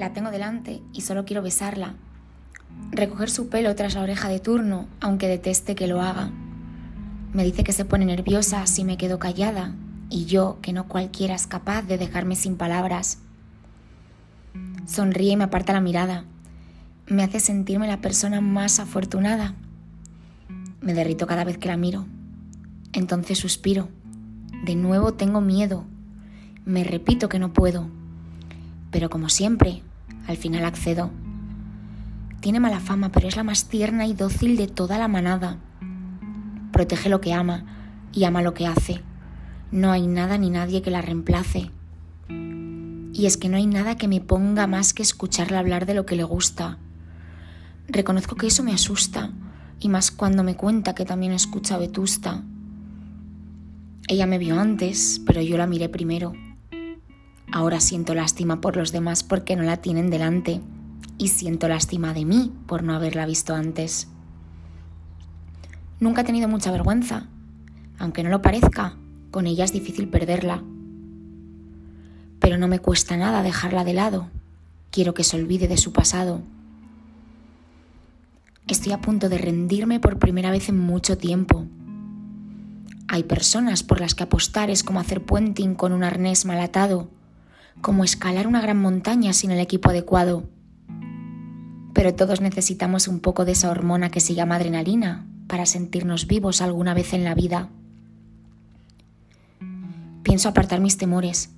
La tengo delante y solo quiero besarla. Recoger su pelo tras la oreja de turno, aunque deteste que lo haga. Me dice que se pone nerviosa si me quedo callada, y yo, que no cualquiera es capaz de dejarme sin palabras. Sonríe y me aparta la mirada. Me hace sentirme la persona más afortunada. Me derrito cada vez que la miro. Entonces suspiro. De nuevo tengo miedo. Me repito que no puedo. Pero como siempre, al final accedo. Tiene mala fama, pero es la más tierna y dócil de toda la manada. Protege lo que ama y ama lo que hace. No hay nada ni nadie que la reemplace. Y es que no hay nada que me ponga más que escucharla hablar de lo que le gusta. Reconozco que eso me asusta, y más cuando me cuenta que también escucha Vetusta. Ella me vio antes, pero yo la miré primero. Ahora siento lástima por los demás porque no la tienen delante, y siento lástima de mí por no haberla visto antes. Nunca he tenido mucha vergüenza, aunque no lo parezca, con ella es difícil perderla pero no me cuesta nada dejarla de lado. Quiero que se olvide de su pasado. Estoy a punto de rendirme por primera vez en mucho tiempo. Hay personas por las que apostar es como hacer puenting con un arnés mal atado, como escalar una gran montaña sin el equipo adecuado. Pero todos necesitamos un poco de esa hormona que se llama adrenalina para sentirnos vivos alguna vez en la vida. Pienso apartar mis temores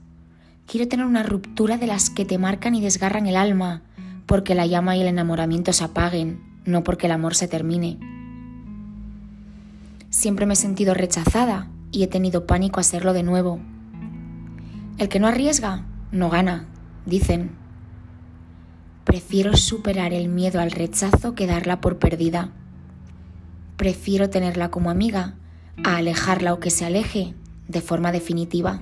Quiero tener una ruptura de las que te marcan y desgarran el alma, porque la llama y el enamoramiento se apaguen, no porque el amor se termine. Siempre me he sentido rechazada y he tenido pánico a hacerlo de nuevo. El que no arriesga, no gana, dicen. Prefiero superar el miedo al rechazo que darla por perdida. Prefiero tenerla como amiga a alejarla o que se aleje de forma definitiva.